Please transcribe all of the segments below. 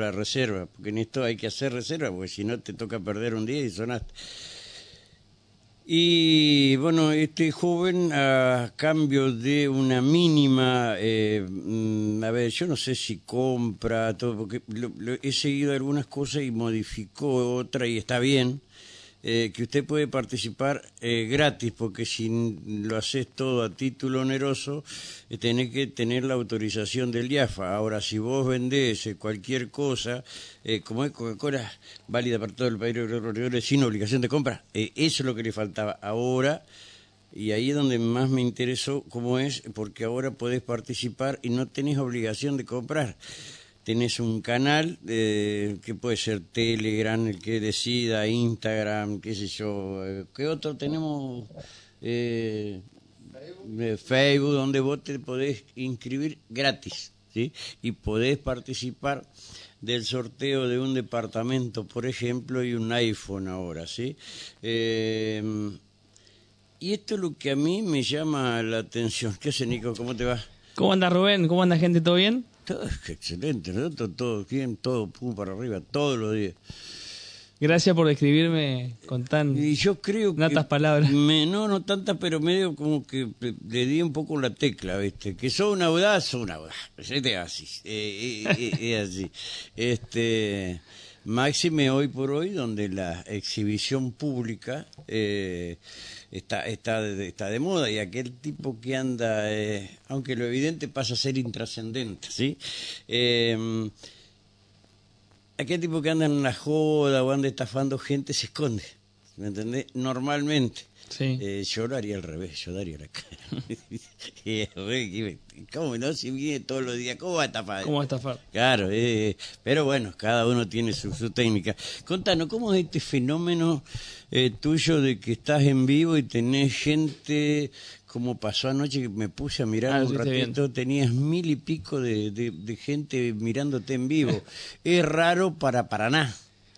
la reserva, porque en esto hay que hacer reserva, porque si no te toca perder un día y sonaste. Y bueno, este joven a cambio de una mínima, eh, mm, a ver, yo no sé si compra, todo, porque lo- lo- he seguido algunas cosas y modificó otra y está bien, eh, que usted puede participar eh, gratis, porque si lo haces todo a título oneroso, eh, tenés que tener la autorización del IAFA. Ahora, si vos vendés eh, cualquier cosa, eh, como es Coca-Cola, válida para todo el país, sin obligación de compra, eh, eso es lo que le faltaba. Ahora, y ahí es donde más me interesó cómo es, porque ahora podés participar y no tenés obligación de comprar. Tenés un canal eh, que puede ser Telegram, el que decida, Instagram, qué sé yo. eh, ¿Qué otro tenemos? Eh, eh, Facebook, donde vos te podés inscribir gratis, ¿sí? Y podés participar del sorteo de un departamento, por ejemplo, y un iPhone ahora, ¿sí? Eh, y esto es lo que a mí me llama la atención. ¿Qué hace, Nico? ¿Cómo te va? ¿Cómo anda Rubén? ¿Cómo anda gente? ¿Todo bien? Todo excelente, nosotros todo bien, todo pum para arriba, todos los días. Gracias por describirme con tan... Y yo creo que... Natas palabras. me- no, no tantas, pero medio como que le di un poco la tecla, ¿viste? Que sos un audaz, sos un audaz. Es así, eh, eh, eh, es así. Este, máxime hoy por hoy, donde la exhibición pública eh, está, está, de, está de moda y aquel tipo que anda, eh, aunque lo evidente pasa a ser intrascendente, ¿sí? Eh, aquel tipo que anda en una joda o anda estafando gente se esconde, ¿me entendés? Normalmente. Sí. Eh, yo lo haría al revés, yo daría la cara. Güey, ¿Cómo no? Si viene todos los días, ¿cómo va a estafar? ¿Cómo estafar? Claro, eh, pero bueno, cada uno tiene su, su técnica. Contanos, ¿cómo es este fenómeno eh, tuyo de que estás en vivo y tenés gente, como pasó anoche que me puse a mirar Ah, un ratito, tenías mil y pico de, de- de gente mirándote en vivo? es raro para Paraná.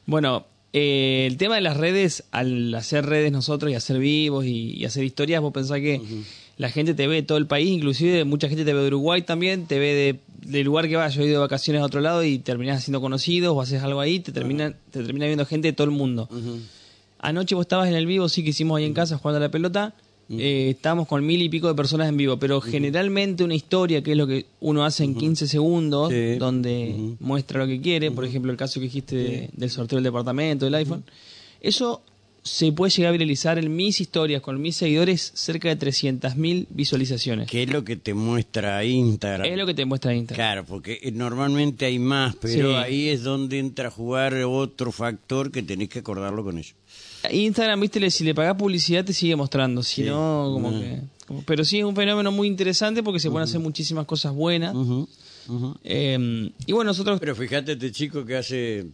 Bueno, eh, el tema de las redes, al hacer redes nosotros y hacer vivos y, y hacer historias, vos pensás que la gente te ve de todo el país, inclusive mucha gente te ve de Uruguay también, te ve de, del lugar que vas, yo he ido de vacaciones a otro lado y terminás siendo conocido o haces algo ahí, te termina, te termina viendo gente de todo el mundo. Anoche vos estabas en el vivo, sí que hicimos ahí en casa jugando a la pelota. eh, estábamos con mil y pico de personas en vivo, pero generalmente una historia, que es lo que uno hace en 15 segundos, Sí. donde muestra lo que quiere, por ejemplo, el caso que dijiste de- del sorteo del departamento, del iPhone, eso se puede llegar a viralizar en mis historias, con mis seguidores, cerca de 300.000 visualizaciones. ¿Qué es lo que te muestra Instagram? Es lo que te muestra Instagram. Claro, porque eh, normalmente hay más, pero Sí. ahí es donde entra a jugar otro factor que tenés que acordarlo con ello. Instagram, viste, si le pagás publicidad te sigue mostrando, si Sí. no, como que... como- pero sí es un fenómeno muy interesante porque se pueden hacer muchísimas cosas buenas. Eh, y bueno, nosotros... Pero fíjate este chico que hace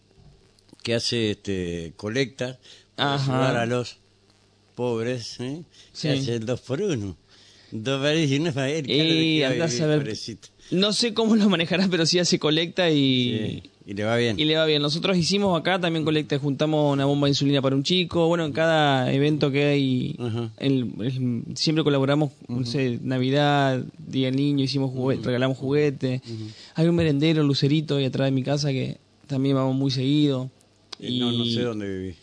que hace este colecta para Ajá. ayudar a los pobres, ¿eh? Sí. Que hace el dos por uno. Dos veces y una para él. claro, ¿de Y qué va andás vivir, a ver... No sé cómo lo manejarás, pero sí hace colecta y... Sí, Y le va bien. Y le va bien. Nosotros hicimos acá también colecta, juntamos una bomba de insulina para un chico. Bueno, en cada evento que hay, el- el- siempre colaboramos, no sé, Navidad, Día del Niño, hicimos juguete, regalamos juguetes. Hay un merendero, Lucerito, ahí atrás de mi casa que también vamos muy seguido. Eh, Y, No, no sé dónde viví.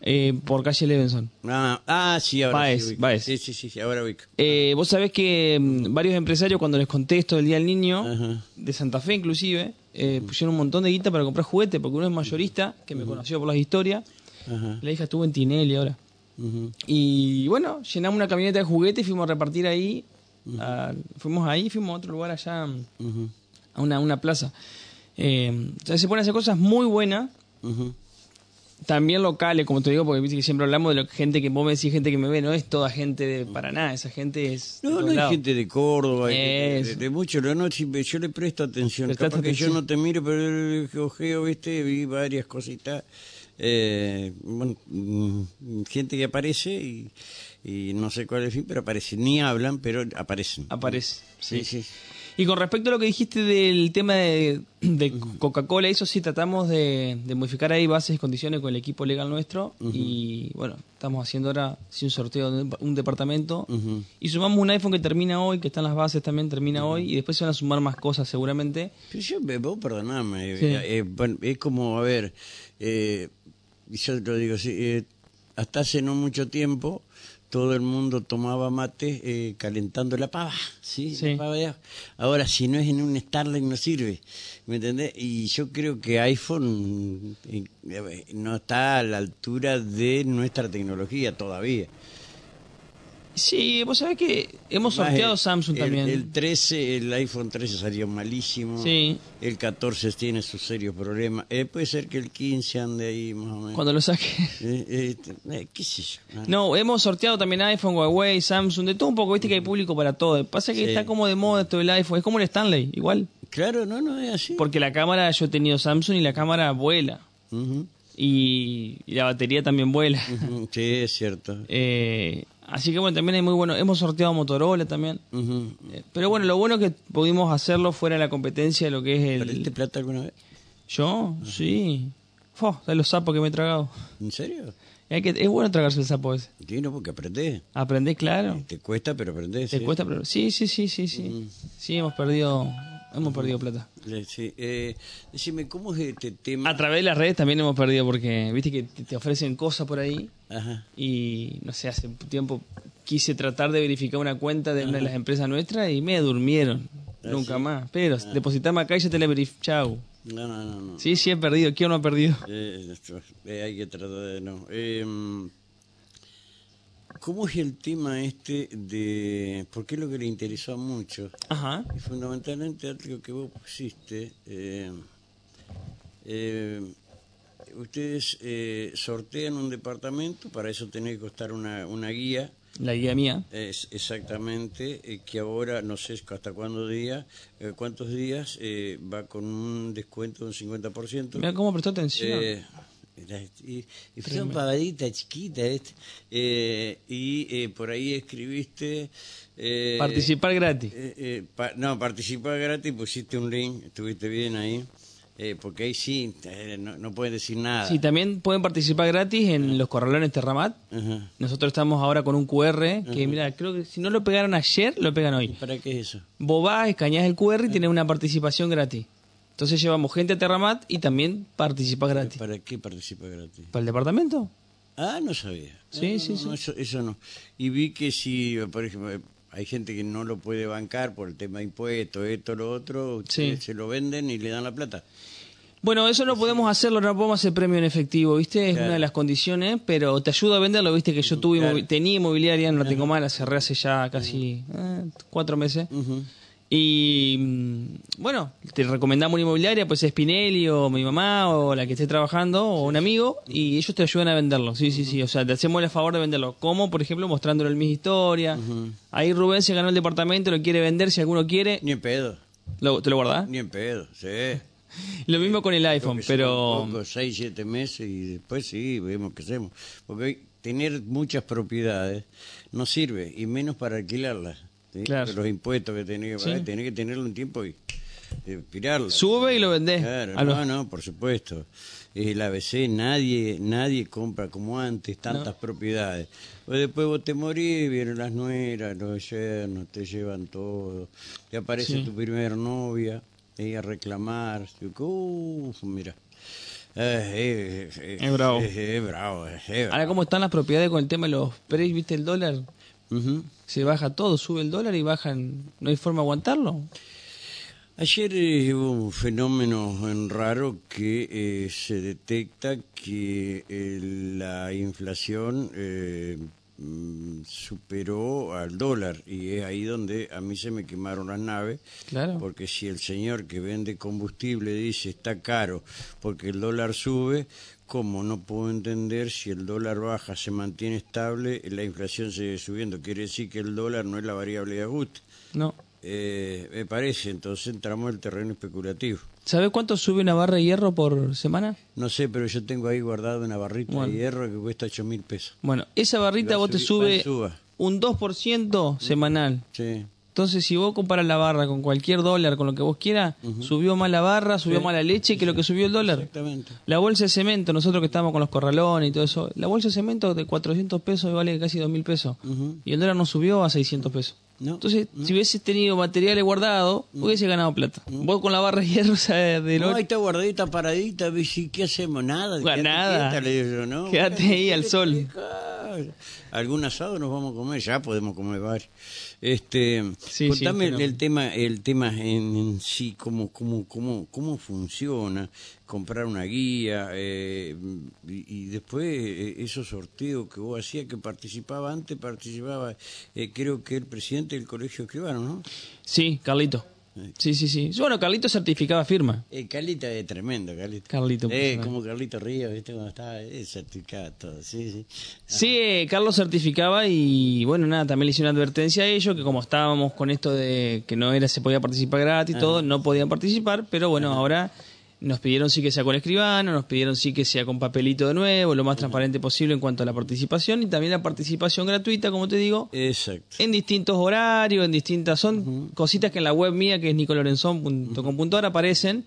eh, por calle Levenson. Ah, ah, sí, ahora Baez, sí. Baez. Sí, sí, sí, sí, ahora ubico. Eh, Vos sabés que mm, varios empresarios, cuando les contesto del Día del Niño, de Santa Fe inclusive, eh, pusieron un montón de guita para comprar juguetes, porque uno es mayorista, que me conoció por las historias. Ajá. La hija estuvo en Tinelli ahora. Y bueno, llenamos una camioneta de juguetes y fuimos a repartir ahí. a- fuimos ahí, fuimos a otro lugar allá, Ujú, a una, una plaza. Eh, se pueden hacer cosas muy buenas. También locales, como te digo, porque viste que siempre hablamos de la gente que vos me decís, gente que me ve, no es toda gente de Paraná, esa gente es. No, no hay gente de Córdoba, de, de mucho, no, si- yo le presto atención. Capaz que yo no te miro, pero el ojeo, viste, vi varias cositas. Eh, bueno, mm, gente que aparece y, y no sé cuál es el fin, pero aparece. Ni hablan, pero aparecen. Aparece. Sí, sí. Y con respecto a lo que dijiste del tema de, de Coca-Cola, eso sí tratamos de, de modificar ahí bases y condiciones con el equipo legal nuestro. Y bueno, estamos haciendo ahora sí, un sorteo de un departamento. Y sumamos un iPhone que termina hoy, que está en las bases también, termina hoy. Y después se van a sumar más cosas seguramente. Pero yo, vos perdoname, Sí. eh, eh, bueno, es como, a ver, eh, yo te lo digo así, eh, hasta hace no mucho tiempo todo el mundo tomaba mate eh, calentando la pava, ¿sí? Sí. La pava de. Ahora, si no es en un Starlight no sirve, ¿me entendés? Y yo creo que iPhone eh, no está a la altura de nuestra tecnología todavía. Sí, vos sabés que hemos Más sorteado el- Samsung el- también. El 13, el iPhone 13 salió malísimo. Sí. El 14 tiene sus serios problemas. Eh, puede ser que el 15 ande ahí más o menos. Cuando lo saque. Eh, eh, eh, ¿Qué sé yo? Ah, No, hemos sorteado también iPhone, Huawei, Samsung, de todo un poco, viste que hay público para todo. Pasa que Sí. está como de moda todo el iPhone, es como el Stanley, igual. Claro, no, no es así. Porque la cámara, yo he tenido Samsung y la cámara vuela. Y, y la batería también vuela. Sí, es cierto. Eh, así que bueno, también hay muy bueno. Hemos sorteado Motorola también. Eh, pero bueno, lo bueno es que pudimos hacerlo fuera de la competencia de lo que es ¿Perdiste el... plata alguna vez? ¿Yo? Sí. Fo, ¿sabes los sapos que me he tragado? ¿En serio? Hay que, es bueno tragarse el sapo ese. Sí, no, porque aprendés. Aprendés, claro. Te cuesta, pero aprendés. Te sí. cuesta, pero sí, sí, sí, sí, sí. Sí, hemos perdido, hemos perdido plata. Sí. Eh, decime, ¿cómo es este tema? A través de las redes también hemos perdido porque, viste que te ofrecen cosas por ahí Ajá. y, no sé, hace tiempo quise tratar de verificar una cuenta de una de las empresas nuestras y me durmieron. Ah, Nunca sí? más. Pero depositame acá y ya te la verifico. Chau. No, no, no. no. Sí, sí he perdido. ¿Quién no ha perdido? Eh, esto, eh, hay que tratar de no. Eh, ¿Cómo es el tema este de.? Porque es lo que le interesó a muchos. Ajá. Y fundamentalmente algo que vos pusiste. eh, eh, ustedes eh, sortean un departamento, para eso tenés que costar una, una guía. La guía mía. Es exactamente, eh, que ahora no sé hasta cuándo día, eh, cuántos días eh, va con un descuento de un 50%. Mira cómo prestó atención. Y, y son pavaditas chiquitas. Eh, y eh, por ahí escribiste... eh, Participar gratis. eh, eh, pa- no, participar gratis, pusiste un link, estuviste bien ahí, eh, porque ahí sí, no, no pueden decir nada. Sí, también pueden participar gratis en los corralones Terramat. Ajá. Nosotros estamos ahora con un QR que, mira, creo que si no lo pegaron ayer, lo pegan hoy. ¿Para qué es eso? Vos vas, escaneás el QR y tenés una participación gratis. Entonces llevamos gente a Terramat y también participás gratis. ¿Para qué participar gratis? ¿Para el departamento? Ah, no sabía. Sí, No, sí, no, sí. Eso, eso no. Y vi que si, por ejemplo, hay gente que no lo puede bancar por el tema de impuestos, esto, lo otro, Sí. se lo venden y le dan la plata. Bueno, eso no podemos hacerlo, no podemos hacer premio en efectivo, ¿viste? Es Claro. una de las condiciones, pero te ayuda a venderlo, ¿viste? Que yo tuve, Claro. tenía inmobiliaria, no la tengo mal, la cerré hace ya casi eh, cuatro meses. Ujú. Y mm, bueno, te recomendamos una inmobiliaria, pues es Spinelli o mi mamá o la que esté trabajando o un amigo y ellos te ayudan a venderlo. Sí, sí, sí. O sea, te hacemos el favor de venderlo. Como, por ejemplo, mostrándole mi historia. Ahí Rubén se ganó el departamento, lo quiere vender si alguno quiere. Ni en pedo, Lo, ¿Te lo guardás? ni en pedo, sí. Lo mismo con el iPhone, pero... pocos, seis, siete meses y después sí, vemos qué hacemos. Porque tener muchas propiedades no sirve, y menos para alquilarlas. ¿Sí? Claro. Los impuestos que tenés Sí. tenés que tenerlo un tiempo y eh, pirarlo. Sube y lo vendés. Claro, los- no, no, por supuesto. El ABC, nadie nadie compra como antes tantas propiedades. Pues después vos te morís, vienen las nueras, los yernos, te llevan todo. Te aparece Sí. tu primer novia, ella a reclamar. Uf, mira. Eh, eh, eh, Es bravo. Es, bravo, es, es Ahora, bravo. ¿cómo están las propiedades con el tema de los precios? ¿Viste el dólar? Se baja todo, sube el dólar y bajan. ¿No hay forma de aguantarlo? Ayer eh, hubo un fenómeno en raro que eh, se detecta que eh, la inflación eh, mm, superó al dólar y es ahí donde a mí se me quemaron las naves Claro. porque si el señor que vende combustible dice está caro porque el dólar sube, ¿cómo no puedo entender si el dólar baja, se mantiene estable, la inflación sigue subiendo? Quiere decir que el dólar no es la variable de ajuste. No. Eh, me parece, entonces entramos en el terreno especulativo. ¿Sabes cuánto sube una barra de hierro por semana? No sé, pero yo tengo ahí guardado una barrita Bueno. de hierro que cuesta 8 mil pesos. Bueno, esa barrita vos te sube un 2% semanal. Sí. Entonces, si vos comparas la barra con cualquier dólar, con lo que vos quieras, subió más la barra, subió más la leche que lo que subió el dólar. Exactamente. La bolsa de cemento, nosotros que estamos con los corralones y todo eso, la bolsa de cemento de 400 pesos vale casi 2.000 pesos. Y el dólar no subió a 600 pesos. No, Entonces, si hubieses tenido materiales guardados, hubiese ganado plata. Vos con la barra de hierro, o sea, de No, ahí está guardadita, paradita, ¿y qué hacemos? Nada. Nada. quieta, le digo ¿no? Quédate ahí al sol. Algún asado nos vamos a comer, ya podemos comer varios. Este, Sí, contame sí, pero- el tema, el tema en, en sí, cómo, cómo, cómo, cómo funciona, comprar una guía eh, y, y después eh, esos sorteos que vos hacías, que participaba antes, participaba, eh, creo que el presidente del colegio escribano, ¿no? Sí, Carlito. Sí, sí, sí. Bueno, Carlito certificaba firma. Eh, Carlita es tremendo, Carlita. Carlito, Eh, como Carlito Ríos, ¿viste? Cuando estaba eh, certificado todo, sí, sí. Sí, eh, Carlos certificaba y bueno, nada, también le hice una advertencia a ellos que como estábamos con esto de que no era se podía participar gratis y todo, no podían participar, pero bueno, ahora nos pidieron sí que sea con escribano, nos pidieron sí que sea con papelito de nuevo, lo más transparente posible en cuanto a la participación y también la participación gratuita, como te digo, Exacto. en distintos horarios, en distintas. Son cositas que en la web mía, que es nicolorenzon.com.ar, aparecen.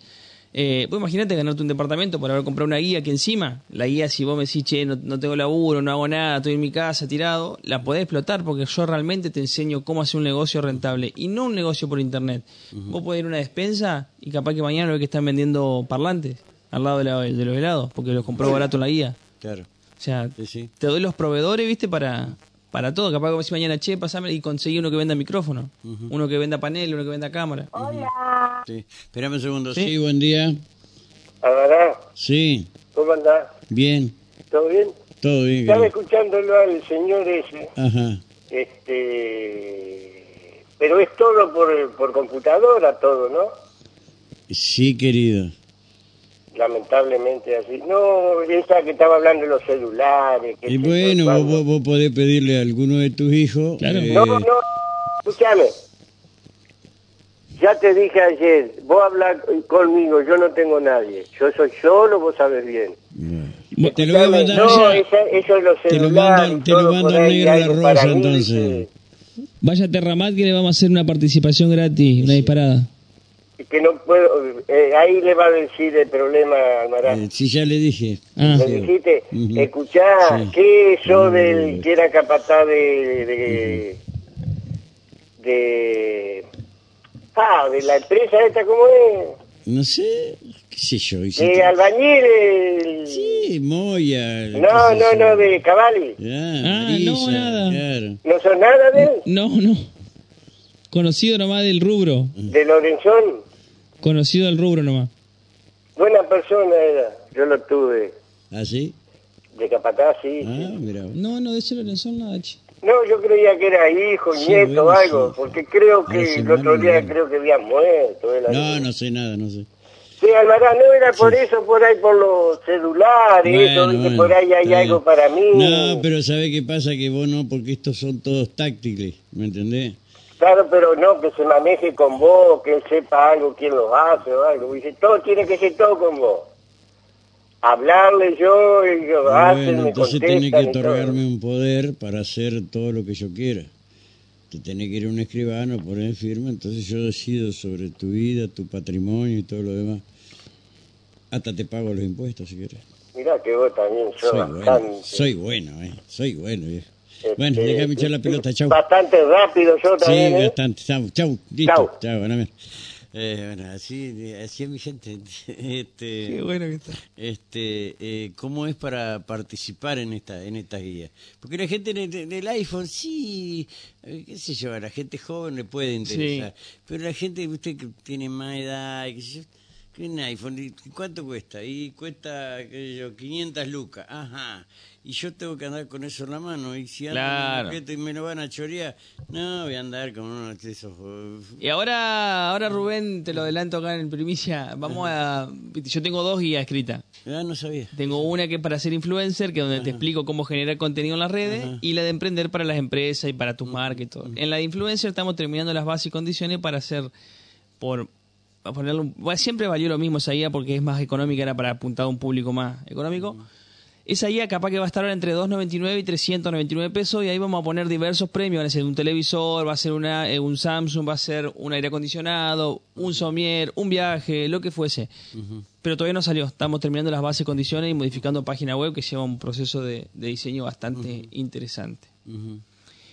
Eh, vos imagínate ganarte un departamento por haber comprado una guía que encima, la guía, si vos me decís, che, no, no tengo laburo, no hago nada, estoy en mi casa tirado, la podés explotar porque yo realmente te enseño cómo hacer un negocio rentable y no un negocio por internet. Vos podés ir a una despensa y capaz que mañana lo que están vendiendo parlantes al lado de, la- de los helados porque los compró barato en la guía. Claro. O sea, Sí, sí. te doy los proveedores, ¿viste? Para, para todo. Capaz que si mañana, che, pasame y conseguí uno que venda micrófono. Uno que venda panel, uno que venda cámara. Sí. Espérame un segundo. Sí. Sí, buen día. Agará, Sí, ¿cómo andás? bien. ¿Todo bien? Todo bien. Estaba escuchándolo al señor ese, Ajá. este, pero es todo por, por computadora, todo, ¿no? Sí, querido. Lamentablemente así. No, esa que estaba hablando de los celulares. que Y bueno, vos- vos podés pedirle a alguno de tus hijos. Claro. eh, No, no, escúchame. Ya te dije ayer, vos hablas conmigo, yo no tengo nadie. Yo soy solo, vos sabes bien. Te lo voy a mandar no, esa- eso es Te lo te lo por ahí, negro a la rosa, entonces. Vaya a Terramat que le vamos a hacer una participación gratis, una disparada. que no puedo, eh, ahí le va a decir el problema al Almaraz. Eh, sí, ya le dije. Ah. Le dijiste, escuchá, Sí. ¿qué eso del que era capataz de, de, de, ah, de la empresa esta, ¿cómo es? No sé, qué sé yo. y si De te- albañil, el- Sí, Moya. no, no, no, de Cavalli. Ah, Ah, Marisa, no, nada. Claro. ¿No son nada de él? No, no. Conocido nomás del rubro. De Lorenzón. Conocido del rubro nomás. Buena persona era, yo lo tuve. ¿Ah, sí? De capataz, sí. Ah, sí. mira. No, no, de ese Lorenzón nada, che. No, yo creía que era hijo, Sí, nieto algo, porque creo que el otro día creo que había muerto. No, ahí. no sé nada, no sé. Sí, Alvará, no era por eso, por ahí por los celulares, eso, Bueno, viste, bueno, por ahí hay algo bien. para mí. No, pero ¿sabe qué pasa? Que vos no, porque estos son todos táctiles, ¿me entendés? Claro, pero no, que se maneje con vos, que él sepa algo, quién lo hace o algo. Dice, todo tiene que ser todo con vos. Hablarle yo, y hacen, Bueno, me entonces tenés que otorgarme un poder para hacer todo lo que yo quiera. Te tenés que ir a un escribano, poner firma, entonces yo decido sobre tu vida, tu patrimonio y todo lo demás. Hasta te pago los impuestos si quieres. Mirá que vos también sos Soy bastante... bueno, soy bueno, eh. Soy bueno, viejo. este, Bueno, déjame echar la pelota, chau. Bastante rápido yo Sí, también, ¿eh? bastante. Chau, chau, listo. Chau. Chau. Eh, bueno, así, así es mi gente. Este, Qué bueno que está. este, eh, ¿Cómo es para participar en esta en esta guía? Porque la gente en el, del iPhone, sí, eh, qué sé yo, a la gente joven le puede interesar. Pero la gente, usted que tiene más edad, y qué sé yo, que un iPhone, ¿y ¿cuánto cuesta? Y cuesta, qué sé yo, 500 lucas. Ajá. Y yo tengo que andar con eso en la mano. Y si ando en Claro. un objeto y me lo van a chorear, no, voy a andar con uno de esos... Y ahora, ahora Rubén, te lo adelanto acá en primicia. Vamos a. Yo tengo dos guías escritas. Ah, no sabía. Tengo una que es para ser influencer, que es donde te explico cómo generar contenido en las redes, y la de emprender para las empresas y para tus marcas y todo. En la de influencer estamos terminando las bases y condiciones para hacer, por a ponerlo, bueno, siempre valió lo mismo esa guía porque es más económica, era para apuntar a un público más económico. Esa guía capaz que va a estar ahora entre 2.99 y 399 pesos y ahí vamos a poner diversos premios. Va a ser un televisor, va a ser una, eh, un Samsung, va a ser un aire acondicionado, un somier, un viaje, lo que fuese. Pero todavía no salió. Estamos terminando las bases, condiciones y modificando página web que lleva un proceso de, de diseño bastante interesante.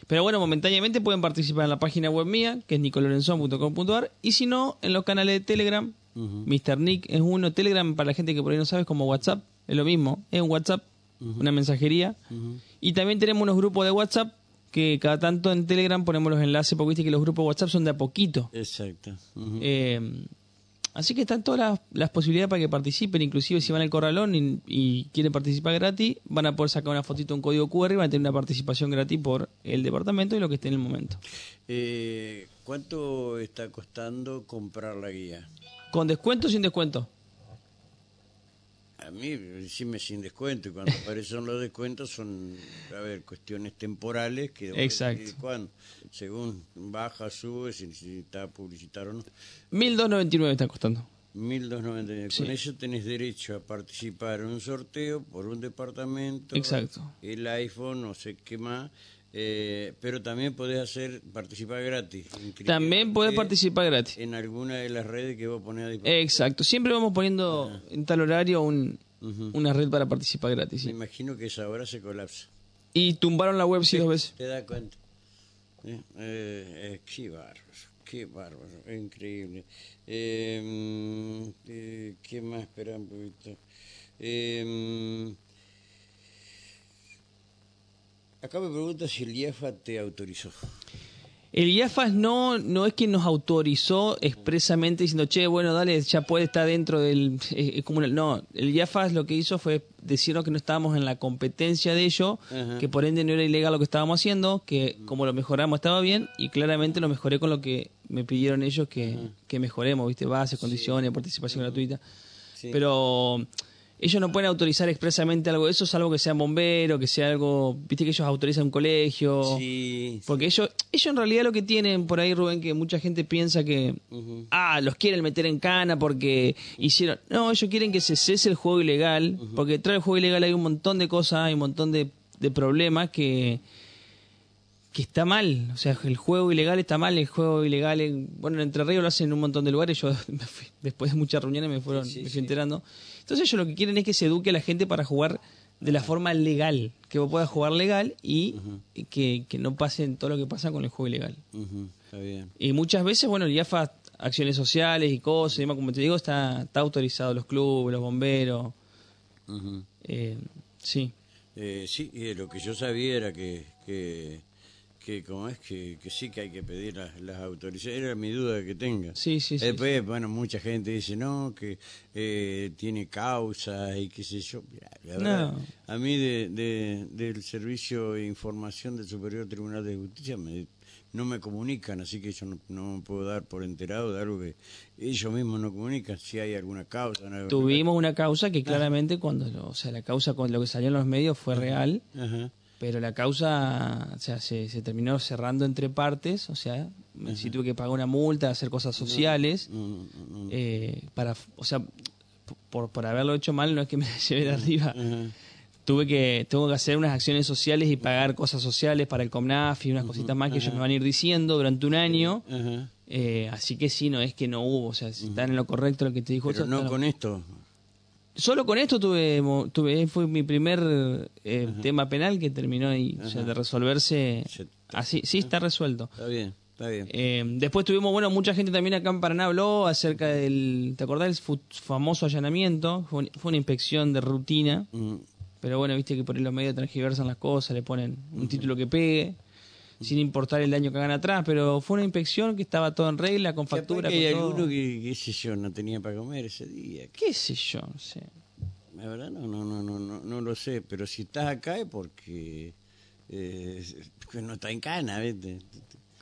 Pero bueno, momentáneamente pueden participar en la página web mía, que es nicolorenzon.com.ar, y si no, en los canales de Telegram. Mr. Nick es uno. Telegram, para la gente que por ahí no sabe, es como WhatsApp. Es lo mismo. Es un WhatsApp, una mensajería. Y también tenemos unos grupos de WhatsApp que cada tanto en Telegram ponemos los enlaces, porque viste que los grupos de WhatsApp son de a poquito. Exacto. Eh, así que están todas las, las posibilidades para que participen, inclusive si van al corralón y, y quieren participar gratis, van a poder sacar una fotito, un código QR y van a tener una participación gratis por el departamento y lo que esté en el momento. Eh, ¿Cuánto está costando comprar la guía? ¿Con descuento o sin descuento? A mí, decime sin descuento, y cuando aparecen los descuentos son, a ver, cuestiones temporales que... Exacto. cuándo. Según baja, sube, si, si está publicitado o no. 1.299 está costando. 1299. Sí. Con eso tenés derecho a participar en un sorteo por un departamento. Exacto. El iPhone, no sé qué más. eh, pero también podés hacer participar gratis. También podés participar gratis. En alguna de las redes que vos ponés a disposición. Exacto. Siempre vamos poniendo en tal horario un, una red para participar gratis. Me imagino que esa hora se colapsa. Y tumbaron la web sí dos veces. ¿Te das cuenta? Eh, eh, qué bárbaro, qué bárbaro, increíble. Eh, mm, eh, ¿Qué más? Espera un poquito. Eh, mm, acá me pregunta si el IAFA te autorizó. El IAFAS no, no es quien nos autorizó expresamente diciendo, che, bueno, dale, ya puede estar dentro del... Es, es como no, el IAFAS lo que hizo fue decirnos que no estábamos en la competencia de ello, Ajá. que por ende no era ilegal lo que estábamos haciendo, que como lo mejoramos estaba bien, y claramente lo mejoré con lo que me pidieron ellos que, que mejoremos, ¿viste? Bases, condiciones, participación gratuita. Sí. Pero ellos no pueden autorizar expresamente algo de eso, salvo que sean bomberos, que sea algo, viste que ellos autorizan un colegio. Sí, Porque ellos, ellos en realidad lo que tienen por ahí, Rubén, que mucha gente piensa que, ah, los quieren meter en cana porque hicieron... No, ellos quieren que se cese el juego ilegal, porque detrás del juego ilegal hay un montón de cosas, hay un montón de, de problemas que que está mal, o sea, el juego ilegal está mal, el juego ilegal, en- bueno, en Entre Ríos lo hacen en un montón de lugares, yo me fui- después de muchas reuniones me fueron, Sí, me fui enterando. Entonces ellos lo que quieren es que se eduque a la gente para jugar de la forma legal, que vos puedas jugar legal y que, que no pasen todo lo que pasa con el juego ilegal. Está bien. Y muchas veces, bueno, el IAFA, acciones sociales y cosas, y demás, como te digo, está, está autorizado los clubes, los bomberos, Ujú. eh, sí. Eh, sí, y lo que yo sabía era que, que, que como es que, que sí que hay que pedir las, las autorizaciones, era mi duda que tenga. Sí, sí, sí, Después, bueno, mucha gente dice, no, que eh, tiene causa y qué sé yo. La verdad, No. a mí de, de- del Servicio de Información del Superior Tribunal de Justicia me, no me comunican, así que yo no, no me puedo dar por enterado de algo que ellos mismos no comunican, si hay alguna causa. algo- Tuvimos una causa que claramente cuando, lo- o sea, la causa con lo que salió en los medios fue real, Ajá. Pero la causa, o sea, se, se terminó cerrando entre partes, o sea, sí tuve que pagar una multa, hacer cosas sociales, No, no, no. eh, para, o sea, por, por haberlo hecho mal no es que me la llevé de arriba. Ajá. Tuve que, tengo que hacer unas acciones sociales y pagar cosas sociales para el COMNAF y unas cositas más que ellos me van a ir diciendo durante un año. Ajá. Eh, así que sí, no es que no hubo, o sea, si están en lo correcto lo que te dijo. Pero no con esto. Solo con esto tuve, tuve fue mi primer eh, tema penal que terminó ahí, o sea, de resolverse Se- así. Sí, está resuelto. Está bien, está bien. Eh, después tuvimos, bueno, mucha gente también acá en Paraná habló acerca del, ¿te acordás del famoso allanamiento? Fue, un- fue una inspección de rutina, Mm, pero bueno, viste que por ahí los medios transgiversan las cosas, le ponen un título que pegue, sin importar el daño que hagan atrás, pero fue una inspección que estaba todo en regla, con factura, que hay con todo. alguno que, qué sé yo, no tenía para comer ese día. qué sé yo, no sé. La verdad no, no, no, no, no, no lo sé, pero si estás acá es porque eh, no está en cana, ¿viste?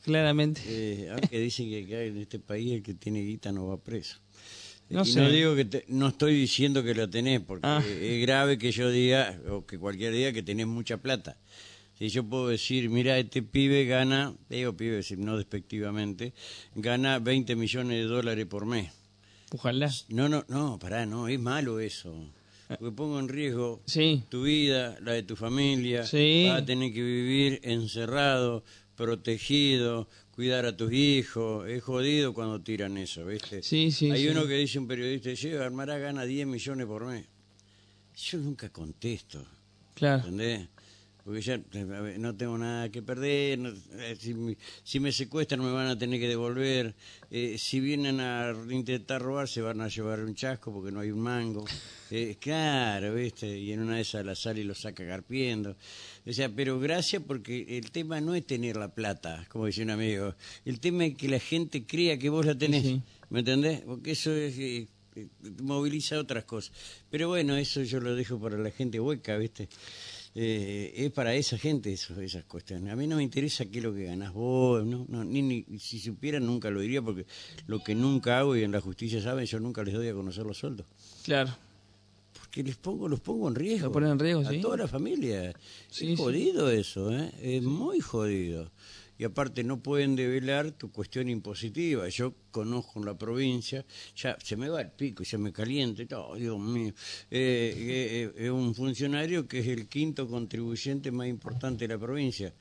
Claramente. Eh, aunque dicen que acá en este país el que tiene guita no va preso. No y sé. no digo que te- no estoy diciendo que lo tenés, porque Ah. es grave que yo diga, o que cualquiera diga que tenés mucha plata. Si yo puedo decir, mira, este pibe gana, digo pibe, no despectivamente, gana 20 millones de dólares por mes. Ojalá. No, no, no, pará, no, es malo eso. porque pongo en riesgo Sí. tu vida, la de tu familia, Sí. vas a tener que vivir encerrado, protegido, cuidar a tus hijos, es jodido cuando tiran eso, ¿viste? Sí, sí, Hay sí. uno que dice un periodista, dice, Armará gana 10 millones por mes. Yo nunca contesto. Claro. ¿Entendés? Porque ya ver, no tengo nada que perder, no- eh, si, me- si me secuestran me van a tener que devolver, eh, si vienen a intentar robar se van a llevar un chasco porque no hay un mango. Eh, claro, ¿viste? Y en una de esas la sale y lo saca garpiendo. O sea, pero gracias porque el tema no es tener la plata, como dice un amigo, el tema es que la gente crea que vos la tenés. Sí. ¿Me entendés? Porque eso es, eh, eh, moviliza otras cosas. Pero bueno, eso yo lo dejo para la gente hueca, ¿viste? Eh, es para esa gente eso, esas cuestiones. A mí no me interesa qué es lo que ganás vos, no, no, ni, ni- si supiera nunca lo diría, porque lo que nunca hago y en la justicia saben, yo nunca les doy a conocer los sueldos. Claro. Porque les pongo, los pongo en riesgo. Lo ponen en riesgo, a sí. toda la familia. Sí, es sí. jodido eso, ¿eh? Es muy jodido. Y aparte no pueden develar tu cuestión impositiva. Yo conozco la provincia, ya se me va el pico, ya me caliente, oh, Dios mío. Eh, eh, eh, es un funcionario que es el quinto contribuyente más importante de la provincia.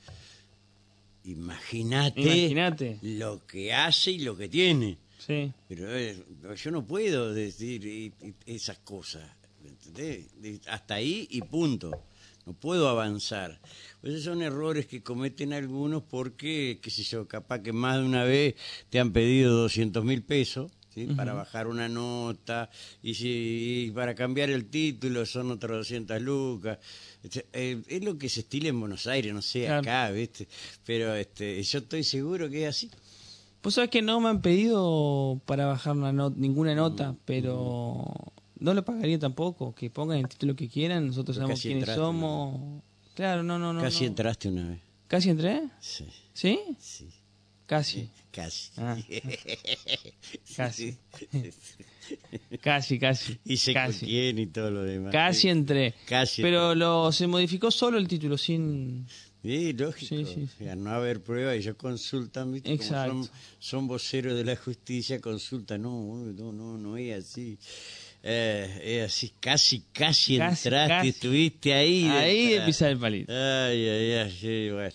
Imagínate lo que hace y lo que tiene. Sí. Pero eh, yo no puedo decir eh, eh, esas cosas. ¿me entendés? Hasta ahí y punto. No puedo avanzar. Esos son errores que cometen algunos porque, qué sé yo, capaz que más de una vez te han pedido 200 mil pesos ¿sí? para bajar una nota y, si, y para cambiar el título son otras 200 lucas. Este, eh, es lo que se estila en Buenos Aires, no sé, Claro. acá, ¿viste? Pero este, yo estoy seguro que es así. Pues sabes que no me han pedido para bajar una no- ninguna nota, pero no lo pagaría tampoco. Que pongan el título que quieran, nosotros Pero sabemos quiénes somos. Claro, no, no, no. Casi no. entraste una vez. ¿Casi entré? Sí, ¿Sí? sí. Casi. Casi. Ah. Casi. Casi, casi. Y con casi. quién y todo lo demás. Casi entré. Casi Pero lo, se modificó solo el título, sin... Sí, lógico. Sí, sí, sí. O sea, no haber prueba, ellos consultan, ¿viste? Como Exacto. son, son voceros de la justicia, consultan, no, no, no, no es así. Eh, es así, casi, casi, Casi, entraste, casi. estuviste ahí. Ahí de pisar el palito. Ay, ay, ay, sí, bueno.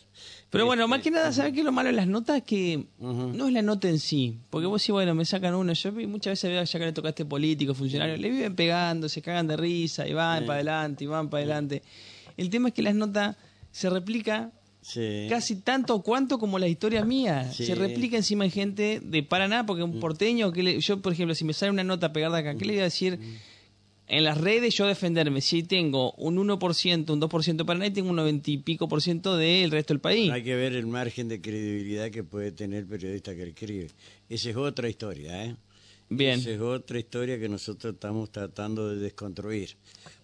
Pero bueno, Este, más que nada, ¿sabes qué es lo malo de las notas? Que no es la nota en sí. Porque vos sí, bueno, me sacan uno. Yo muchas veces veo ya que le tocaste político, funcionario, le viven pegando, se cagan de risa, y van para adelante, y van para adelante. El tema es que las notas se replica Sí. casi tanto o cuanto como las historias mías. Sí. Se replica encima en gente de Paraná, porque un porteño, que le- yo por ejemplo, si me sale una nota pegada acá, ¿qué le voy a decir? En las redes yo defenderme, si tengo un 1%, un 2% de Paraná y tengo un 90 y pico por ciento del resto del país. Hay que ver el margen de credibilidad que puede tener el periodista que escribe. Esa es otra historia, ¿eh? Bien. Esa es otra historia que nosotros estamos tratando de desconstruir.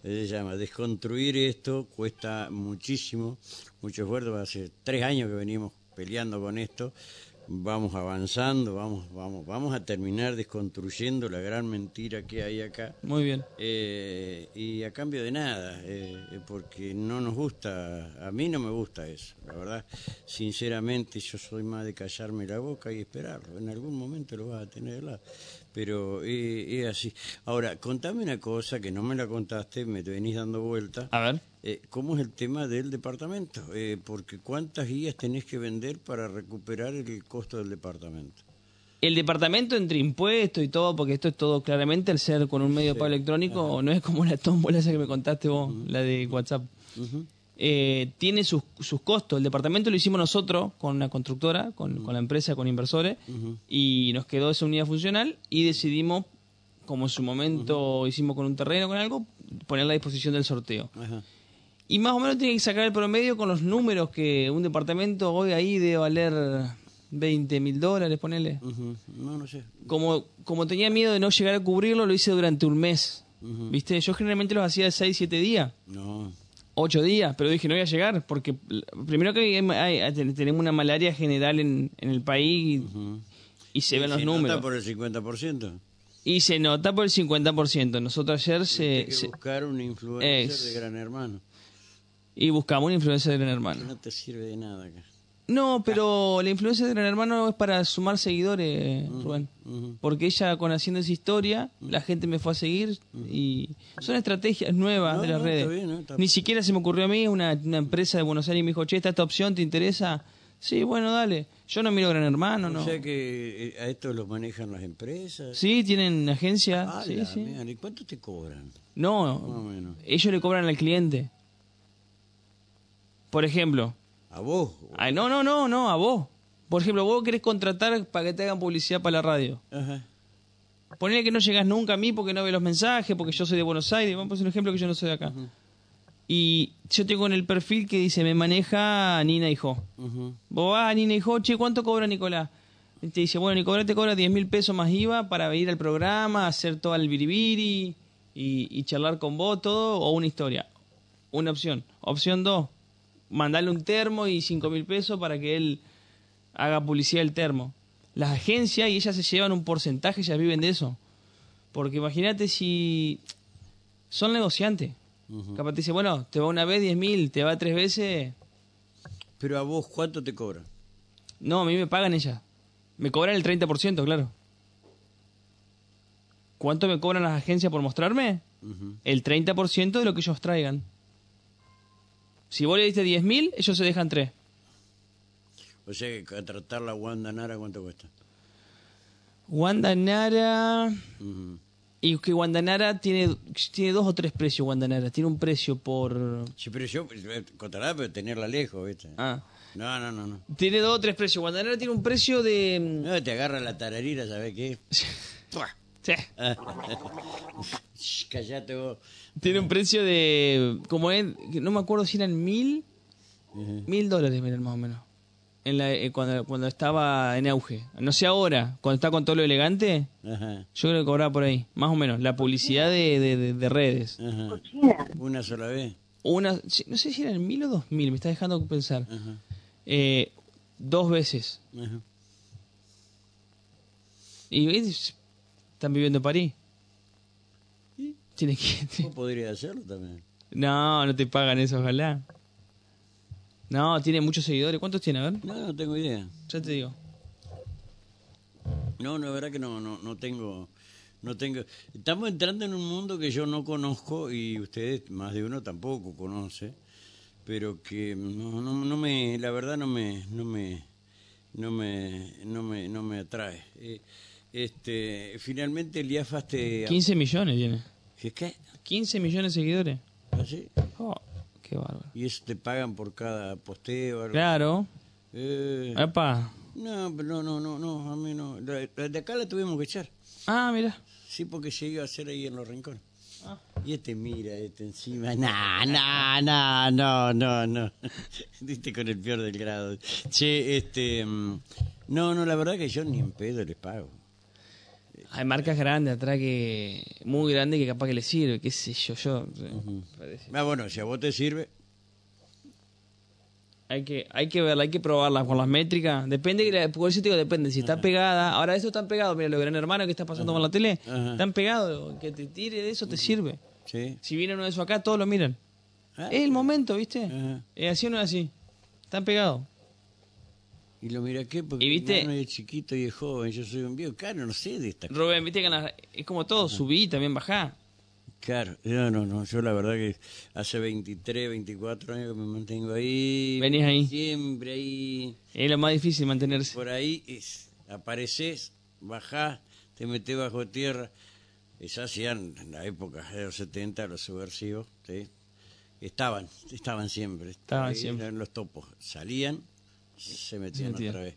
Se llama desconstruir esto, cuesta muchísimo, mucho esfuerzo. Hace tres años que venimos peleando con esto. Vamos avanzando, vamos, vamos, vamos a terminar desconstruyendo la gran mentira que hay acá. Muy bien. Eh, y a cambio de nada, eh, eh, porque no nos gusta, a mí no me gusta eso, la verdad, sinceramente yo soy más de callarme la boca y esperarlo, en algún momento lo vas a tener la pero eh, es así. Ahora, contame una cosa que no me la contaste, me te venís dando vuelta, A ver. eh, ¿cómo es el tema del departamento? Eh, porque ¿cuántas guías tenés que vender para recuperar el costo del departamento? El departamento entre impuestos y todo, porque esto es todo claramente al ser con un medio de pago electrónico, no es como la tómbola esa que me contaste vos, la de WhatsApp. Ujú. Eh, tiene sus, sus costos. El departamento lo hicimos nosotros con una constructora, con, con la empresa, con inversores, y nos quedó esa unidad funcional y decidimos, como en su momento hicimos con un terreno, con algo, ponerla a disposición del sorteo. Y más o menos tiene que sacar el promedio con los números que un departamento hoy ahí debe valer 20 mil dólares, ponele. No, no sé. Como, como tenía miedo de no llegar a cubrirlo, lo hice durante un mes. ¿Viste? Yo generalmente los hacía de 6, 7 días, No. 8 días, pero dije no voy a llegar, porque primero que hay- hay- ten- tenemos una malaria general en, en el país y, Ujú. y se ven los Se nota números. por el 50%. Y se nota por el 50%. Nosotros ayer se, que se- buscar un influencer Es- de Gran Hermano. y buscamos una influencia de Gran Hermano. no te sirve de nada acá. No, pero la influencia de Gran Hermano es para sumar seguidores, Rubén. Porque ella, con haciendo esa historia, la gente me fue a seguir y son estrategias nuevas No, de las no, redes. está bien, ¿no? Está- Ni siquiera se me ocurrió a mí, una, una empresa de Buenos Aires me dijo, che, ¿esta, esta opción te interesa? Sí, bueno, dale. Yo no miro Gran Hermano, no. O sea que eh, a esto los manejan las empresas. Sí, tienen agencia. Ah, sí, sí. ¿Y cuánto te cobran? No, ellos le cobran al cliente. Por ejemplo, ¿A vos? ay, no, no, no, no, a vos. Por ejemplo, vos querés contratar para que te hagan publicidad para la radio. Ajá. Ponele que no llegas nunca a mí porque no ves los mensajes, porque yo soy de Buenos Aires. Vamos a poner un ejemplo que yo no soy de acá. Y yo tengo en el perfil que dice, me maneja Nina Hijo. ujú. Vos vas a Nina Hijo, che, ¿cuánto cobra Nicolás? Y te dice, bueno, Nicolás te cobra 10 mil pesos más IVA para ir al programa, hacer todo el biribiri y, y charlar con vos, todo, o una historia. Una opción. Opción 2, mandarle un termo y 5 mil pesos para que él haga publicidad del termo. Las agencias y ellas se llevan un porcentaje, ellas viven de eso. Porque imagínate si son negociantes. Capaz te dice, bueno, te va una vez 10 mil, te va tres veces. Pero a vos, ¿cuánto te cobran? No, a mí me pagan ellas. Me cobran el 30%, claro. ¿Cuánto me cobran las agencias por mostrarme? Ujú. El 30% de lo que ellos traigan. Si vos le diste 10 mil, ellos se dejan 3. O sea que contratar la Wanda Nara, ¿cuánto cuesta? Wanda Nara... Ujú. Y que Wanda Nara tiene, tiene dos o tres precios, Wanda Nara. Tiene un precio por... Sí, pero yo, eh, contratar, pero tenerla lejos, ¿viste? Ah. No, no, no, no. Tiene dos o tres precios. Wanda Nara tiene un precio de... No, te agarra la tararira, ¿sabes qué? Sí. Callate vos. Tiene un precio de... Como es... No me acuerdo si eran mil... Mil dólares, miren, más o menos. En la, eh, cuando, cuando estaba en auge. No sé ahora, cuando está con todo lo elegante, yo creo que cobraba por ahí. Más o menos. La publicidad de, de, de- de redes. Una sola vez. Una, no sé si eran mil o dos mil, me está dejando pensar. Eh, dos veces. Y ¿ves? Están viviendo en París. Tiene que... Vos podrías hacerlo también. No, no te pagan eso, ojalá. No, tiene muchos seguidores. ¿Cuántos tiene? A ver, No, no tengo idea. ya te digo. No, no, la verdad que no, no, no tengo, no tengo. Estamos entrando en un mundo que yo no conozco y ustedes, más de uno, tampoco conoce, pero que no, no, no me, la verdad no me, no me, no me, no me, no me atrae. Eh, este, finalmente el IAFAS te... 15 millones tiene. ¿Qué? ¿Qué? 15 millones de seguidores. ¿Así? Oh, qué bárbaro. ¿Y eso te pagan por cada posteo? algo? Claro. Eh, Epa. no, pero no, no, no, no, a mí no. La- la de acá la tuvimos que echar. Ah, mira. Sí, porque se iba a hacer ahí en los rincones. Ah. Y este mira, este encima. No, no, no, no, no, no. Diste con el peor del grado. Che, este. mm, No, no, la verdad que yo ni en pedo les pago. Hay marcas grandes atrás que. Muy grandes que capaz que les sirve, qué sé yo. yo. Ah, bueno, si a vos te sirve. Hay que, hay que verla, hay que probarla con las métricas. Depende, que la- por eso te digo, depende. Si está pegada. Ahora, eso están pegados. Mira, lo gran hermano que está pasando con la tele. Están pegados. Que te tire de eso te sirve. Sí. Si viene uno de esos acá, todos lo miran. Ah, es el momento, ¿viste? Es así o no es así. Están pegados. Y lo mira qué, porque ¿Y viste? mi es chiquito y es joven. Yo soy un viejo. Claro, no sé de esta Rubén, viste que la- es como todo, subí y también bajá. Claro, no, no, no, yo la verdad que hace 23, 24 años que me mantengo ahí. Venís ahí. Siempre ahí. Es lo más difícil mantenerse. Por ahí es, apareces, bajás, te metés bajo tierra. Eso hacían en la época de los 70 los subversivos, ¿sí? Estaban, estaban siempre. Estaban Ahí siempre. Eran los topos. Salían, se metían. otra vez.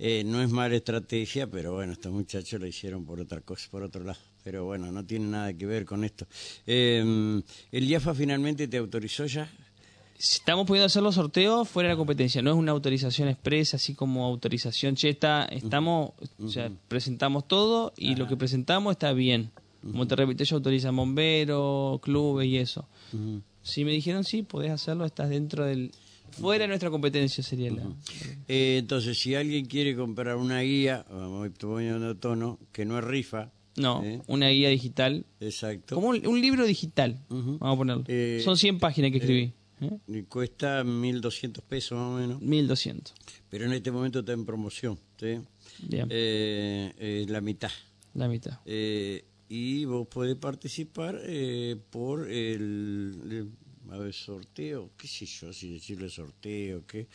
Eh, no es mala estrategia, pero bueno, estos muchachos lo hicieron por otra cosa, por otro lado. Pero bueno, no tiene nada que ver con esto. Eh, ¿El IAFA finalmente te autorizó ya? Estamos pudiendo hacer los sorteos fuera de la competencia, no es una autorización expresa, así como autorización cheta. Estamos, o sea, presentamos todo y lo que presentamos está bien. Como te repito, ellos autorizan bomberos, clubes y eso. Si me dijeron sí, podés hacerlo, estás dentro del. Fuera de nuestra competencia sería la. Eh, entonces, si alguien quiere comprar una guía, vamos poniendo tono, que no es rifa, No, ¿eh? una guía digital. exacto. Como un, un libro digital, vamos a ponerlo. Eh, Son 100 páginas que escribí. Y cuesta 1.200 pesos más o menos, 1200. pero en este momento está en promoción, ¿sí? Bien, la mitad. la mitad. Eh, y vos podés participar eh, por el, el- a ver, sorteo, qué sé yo, si decirle sorteo, qué,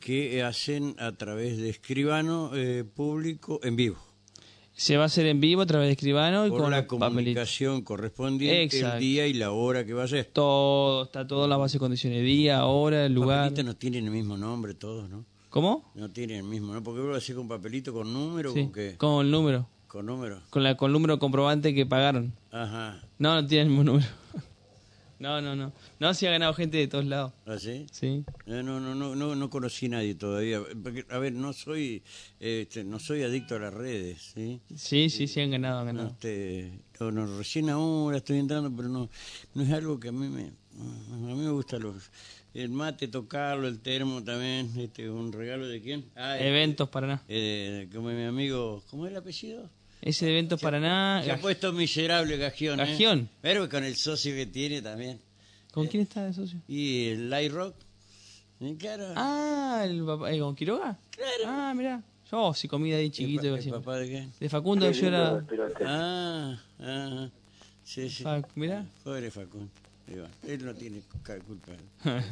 que hacen a través de escribano eh, público en vivo. Se va a hacer en vivo a través de escribano y Por con la comunicación correspondiente, Exacto. el día y la hora que va a ser. Todo, está todo en la base de condiciones. Día, hora, el lugar. Papelitos no tienen el mismo nombre todos, ¿no? ¿Cómo? No tienen el mismo, ¿no? Porque vos lo hacés con papelito, con número, Sí, con qué? con el número. Con número. Con, la, con el número comprobante que pagaron. Ajá. No, no tiene el mismo número. No, no, no. No, si ha ganado gente de todos lados. ¿Así? Sí. Eh, No, no, no, no, no conocí a nadie todavía. Porque, a ver, no soy, este, no soy adicto a las redes, ¿sí? Sí, sí, sí han ganado, han ganado. este, no, no, recién ahora estoy entrando, pero no, no es algo que a mí me, a mí me gusta los, el mate, tocarlo, el termo también, este, un regalo de quién? Ah, eh, Eventos Paraná. eh, como mi amigo, ¿cómo es el apellido? Ese de Eventos Paraná. Se ha puesto miserable Gajión, ¿eh? Gajión. Pero con el socio que tiene también. ¿Con quién está de socio? Y el Light Rock, ¿eh? claro. Ah, el papá, eh, ¿con Quiroga? Claro. Ah, mirá. Yo, si comida ahí ¿El, chiquito. el siempre. papá de qué? De Facundo yo era... Ah, ah, sí, sí. Fac- mirá. Pobre Facundo. Él no tiene culpa.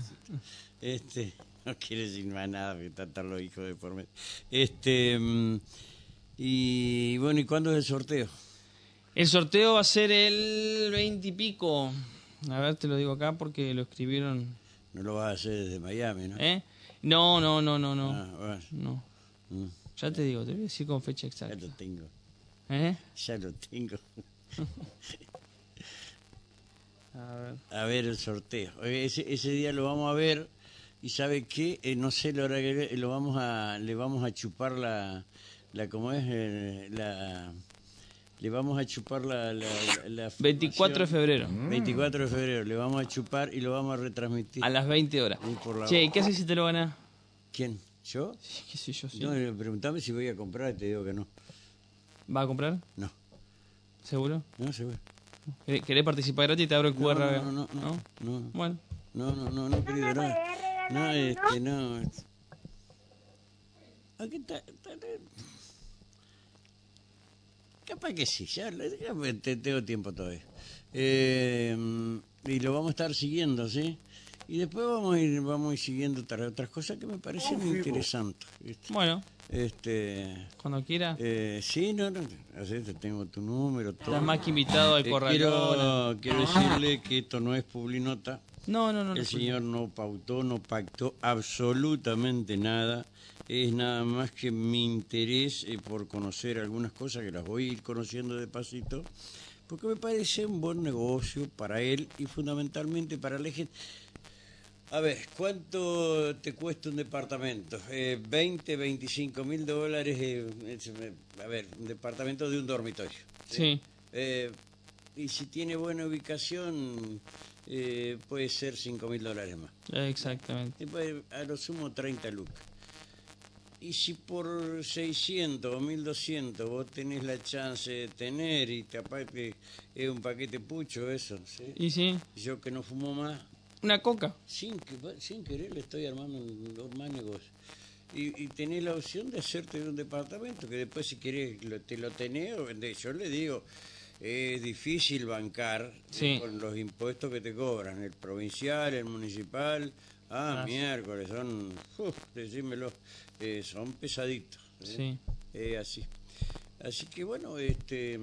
Este, no quiere decir más nada, porque están los hijos de por medio. Este, mm, y bueno, ¿y cuándo es el sorteo? El sorteo va a ser el 20 y pico. A ver, te lo digo acá porque lo escribieron. No lo vas a hacer desde Miami, ¿no? ¿Eh? No, no, no, no, no. Ah, bueno, No. mm, Ya te digo, te voy a decir con fecha ya exacta. lo tengo, ¿Eh? ya lo tengo. A ver. A ver el sorteo. Eh, Ese, ese día lo vamos a ver y sabe qué, Eh, no sé la hora que lo vamos a, le vamos a chupar la, la ¿cómo es? Eh, la, le vamos a chupar la, la, la 24 de febrero. 24 de febrero, le vamos a chupar y lo vamos a retransmitir. A las 20 horas. Ahí por la- Che, ¿y ¿qué haces si te lo ganas? ¿Quién? ¿Yo? Sí, ¿Qué sé yo? Sí. No, eh, preguntame si voy a comprar y te digo que no. ¿Vas a comprar? No, ¿Seguro? no se ve. ¿Querés querés participar gratis y te abro el QR? No, no, no, no, no, no. Bueno. No, no, no, no, querido, no. No, este, no. Aquí está, está- Capaz que sí, ya, te- tengo tiempo todavía. Eh, y lo vamos a estar siguiendo, ¿sí? Y después vamos a ir, vamos a ir siguiendo otras, otras cosas que me parecen interesantes. ¿viste? Bueno, Este, cuando quiera. eh, sí, no, no, así te tengo tu número, todo. Estás más que invitado al Eh, quiero, quiero decirle que esto no es Publinota. No, no, no. no El señor no pautó, no pactó absolutamente nada. Es nada más que mi interés eh, por conocer algunas cosas que las voy a ir conociendo despacito, porque me parece un buen negocio para él y fundamentalmente para la gente. A ver, ¿cuánto te cuesta un departamento? Eh, 20, 25 mil dólares. eh, eh, a ver, un departamento de un dormitorio. Sí. Eh, y si tiene buena ubicación, eh, puede ser 5 mil dólares más. Exactamente. Puede- a lo sumo 30 lucas. Y si por 600 o 1200 vos tenés la chance de tener y capaz que es un paquete pucho eso, ¿sí? Y sí, yo que no fumo más, una coca. sin, sin querer le estoy armando un, un más negocio. Y, y tenés la opción de hacerte de un departamento, que después si querés lo- te lo tenés o vendés. Yo le digo, es difícil bancar eh, Sí. con los impuestos que te cobran, el provincial, el municipal. Ah, Ah, sí. miércoles, son, uf, decímelo, eh, son pesaditos. ¿eh? Sí. Eh, así. Así que bueno, este,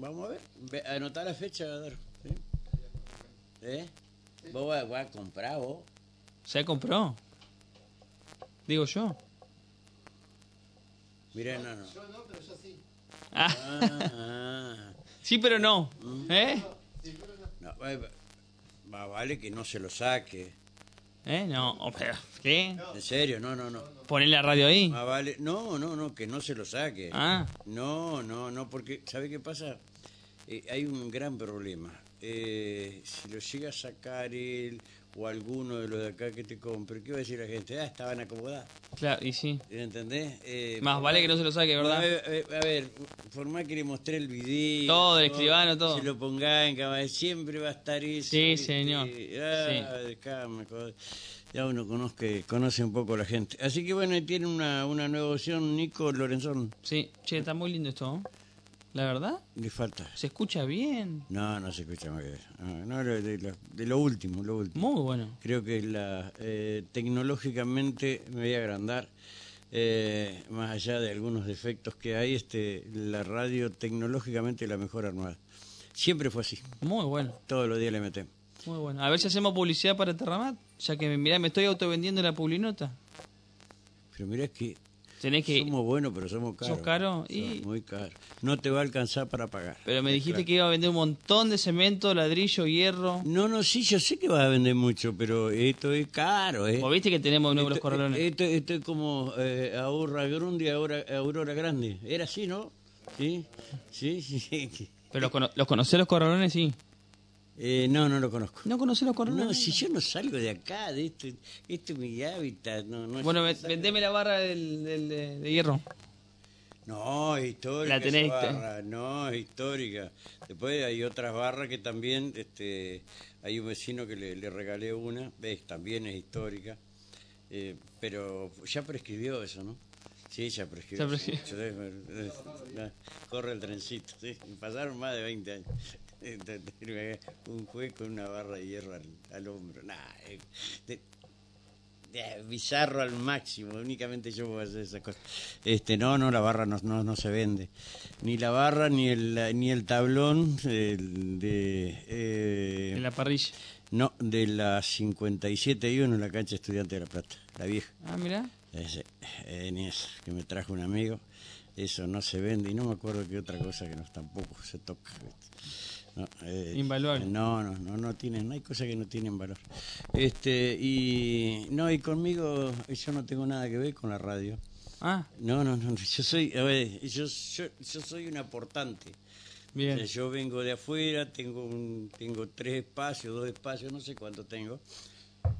vamos a ver, Ve- anotar la fecha. ¿sí? ¿Eh? ¿Vos vas, vas a comprar vos? ¿Se compró? Digo yo. Mirá, no, no. Ah, Ah, ah. Sí, pero no. ¿Eh? No, va- va- vale que no se lo saque. ¿Eh? No. ¿Qué? En serio, no, no, no. Poner la radio ahí. Más vale, no, no, no, que no se lo saque. Ah. No, no, no, porque, ¿sabe qué pasa? Eh, hay un gran problema. eh, si lo llega a sacar él o alguno de los de acá que te compre, ¿qué va a decir la gente? Ah, estaban acomodados. Claro, y sí. ¿Entendés? Eh, Más vale que no se lo saque, ¿verdad? A ver, a ver, por más que le mostré el video. Todo, el escribano, todo. Se lo ponga en cámara, siempre va a estar eso. Sí, ¿viste? señor. Ah. Ya uno conozca, conoce un poco a la gente. Así que bueno, tiene una, una nueva opción, Nico Lorenzón. Sí, che, está muy lindo esto, ¿no? La verdad, Le falta. se escucha bien. No, no se escucha más que eso. No, no, de, de lo, de lo último, lo último. Muy bueno. Creo que la eh, tecnológicamente me voy a agrandar. eh, más allá de algunos defectos que hay, este, la radio tecnológicamente la mejor armada. Siempre fue así. Muy bueno. Todos los días le metemos. Muy bueno. A ver si hacemos publicidad para Terramat. Ya que, mirá, me estoy autovendiendo la publinota. Pero mirá que Tenés que... somos buenos, pero somos caros. ¿Sos caro? Y- muy caros. No te va a alcanzar para pagar. Pero me dijiste claro. que iba a vender un montón de cemento, ladrillo, hierro. No, no, sí, yo sé que vas a vender mucho, pero esto es caro, ¿eh? Vos viste que tenemos nuevos Esto, corralones. esto, esto es como eh, Aurora Grande, Aurora, Aurora Grande. Era así, ¿no? Sí, sí, sí. Pero los, cono- los conocés los corralones, sí. Eh, no, no lo conozco. ¿No conocés los corralones? No, si yo no salgo de acá, de este, este es mi hábitat. No, no, Bueno, vendeme la barra del, del- de, de hierro. No, es histórica. La tenés, esa barra, No, es histórica. Después hay otras barras que también, este, hay un vecino que le, le regalé una, ves, también es histórica. Eh, pero ya prescribió eso, ¿no? Sí, ya prescribió. Ya prescribió. Sí, eh, eh, Corre el trencito, sí. Pasaron más de 20 años. Un juez con una barra de hierro al, al hombro. Nah, eh, de- bizarro al máximo, únicamente yo puedo hacer esas cosas. Este, no, no, la barra no, no, no se vende. Ni la barra, ni el, ni el tablón el de... eh, En la parrilla. No, de la 57 y 1 en la cancha Estudiante de La Plata, la vieja. Ah, mirá. Ese, en esa, que me trajo un amigo. Eso no se vende y no me acuerdo qué otra cosa que no tampoco se toca. Eh, Invaluable. No, no, no, no tienen, no hay cosas que no tienen valor. Este, y no, y conmigo yo no tengo nada que ver con la radio. Ah, No, no, no, yo soy, a ver, yo, yo, yo soy un aportante. O bien. sea, yo vengo de afuera, tengo un, tengo tres espacios, dos espacios, no sé cuánto tengo,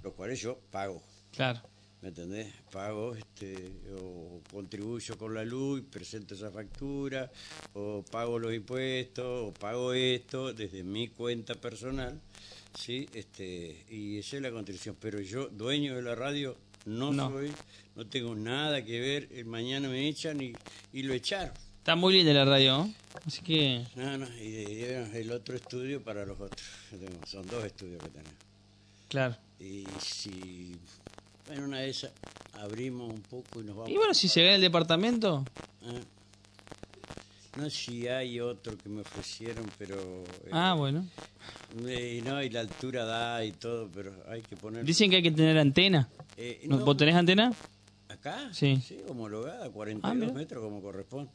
los cuales yo pago. Claro. ¿Me entendés? Pago este, o contribuyo con la luz, presento esa factura, o pago los impuestos, o pago esto desde mi cuenta personal, ¿sí? Este, y esa es la contribución. Pero yo, dueño de la radio, no, No. soy, no tengo nada que ver, el mañana me echan y, y lo echaron. Está muy linda la radio, ¿no? Así que... No, no, y dieron el otro estudio para los otros. Son dos estudios que tenemos. Claro. Y si en una de esas abrimos un poco y nos vamos. Y bueno, si se ve en el departamento... Ah. No sé si hay otro que me ofrecieron, pero... eh, Ah, bueno. eh, no, y la altura da y todo, pero hay que poner... Dicen que hay que tener antena. Eh, ¿No- ¿Vos tenés antena? ¿Acá? Sí. homologada, 42 Ah, metros como corresponde.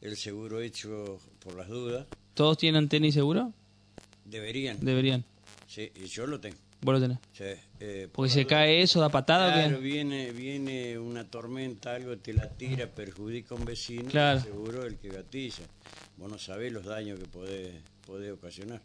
El seguro hecho por las dudas. ¿Todos tienen antena y seguro? Deberían. Deberían. Sí, y yo lo tengo. Vos lo tenés. Sí, eh, Porque se cae eso, da patada Claro, o qué? viene, viene una tormenta, algo te la tira, perjudica a un vecino, Claro. seguro el que gatilla. Vos no sabés los daños que podés, podés ocasionar.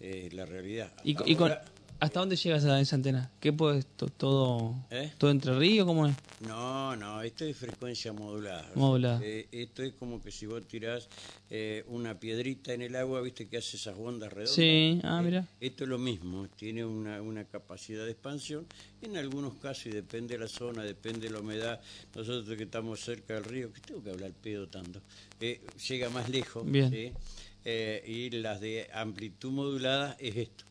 Eh, la realidad. ¿Y, co- y con, Ahora- hasta dónde llegas a esa antena? ¿Qué puedes? to- ¿Todo, ¿Eh? todo entre ríos? ¿Cómo es? No, no, esto es frecuencia modulada. Modulada. eh, esto es como que si vos tirás eh, una piedrita en el agua, viste que hace esas ondas redondas. Sí, ah, Eh, mira. Esto es lo mismo, tiene una, una capacidad de expansión. En algunos casos, y depende de la zona, depende de la humedad, nosotros que estamos cerca del río, que tengo que hablar pedo tanto, llega más lejos. Bien. ¿sí? Y las de amplitud modulada es esto.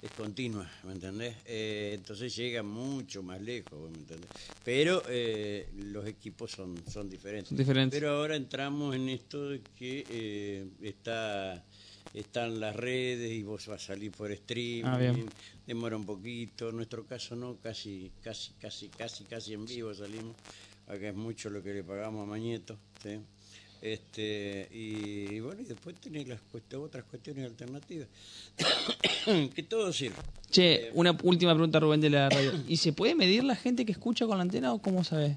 Es continua, ¿me entendés? Eh, entonces llega mucho más lejos, ¿me entendés? Pero eh, los equipos son, son diferentes. Diferentes. Pero ahora entramos en esto de que eh, está están las redes y vos vas a salir por streaming, Ah, demora un poquito, en nuestro caso no, casi, casi, casi, casi, casi en vivo salimos, acá es mucho lo que le pagamos a Mañeto, ¿sí? Este y, y bueno, y después tenés las cuest- otras cuestiones alternativas, que todo sirve. Che, una última pregunta, Rubén, de la radio. ¿Y se puede medir la gente que escucha con la antena o cómo sabes?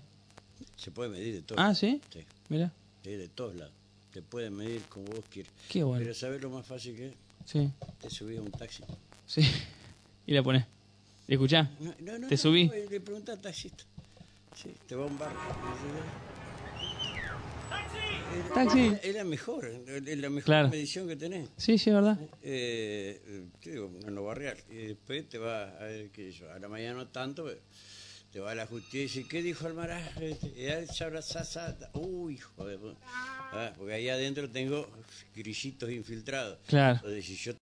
Se puede medir de todo. Ah, ¿sí? Sí, Mira. sí, de todos lados. Te pueden medir como vos quieras. Qué bueno. Pero ¿sabes lo más fácil que es? Sí, te subís a un taxi. sí. Y la pones. ¿Y escuchá? No, no, no, ¿Te subí? le preguntas al taxista. Sí, te va a un bar. Taxi. Es, la mejor, es la mejor Claro. medición que tenés. Sí, sí, verdad. Eh, eh, te digo, en lo barrial. Y después te va a, ver, qué yo, a la mañana no tanto, pero te va a la justicia y ¿qué dijo Almaraz? Este. Uy, hijo de pu- Ah, porque ahí adentro tengo grillitos infiltrados. Claro. Entonces, si yo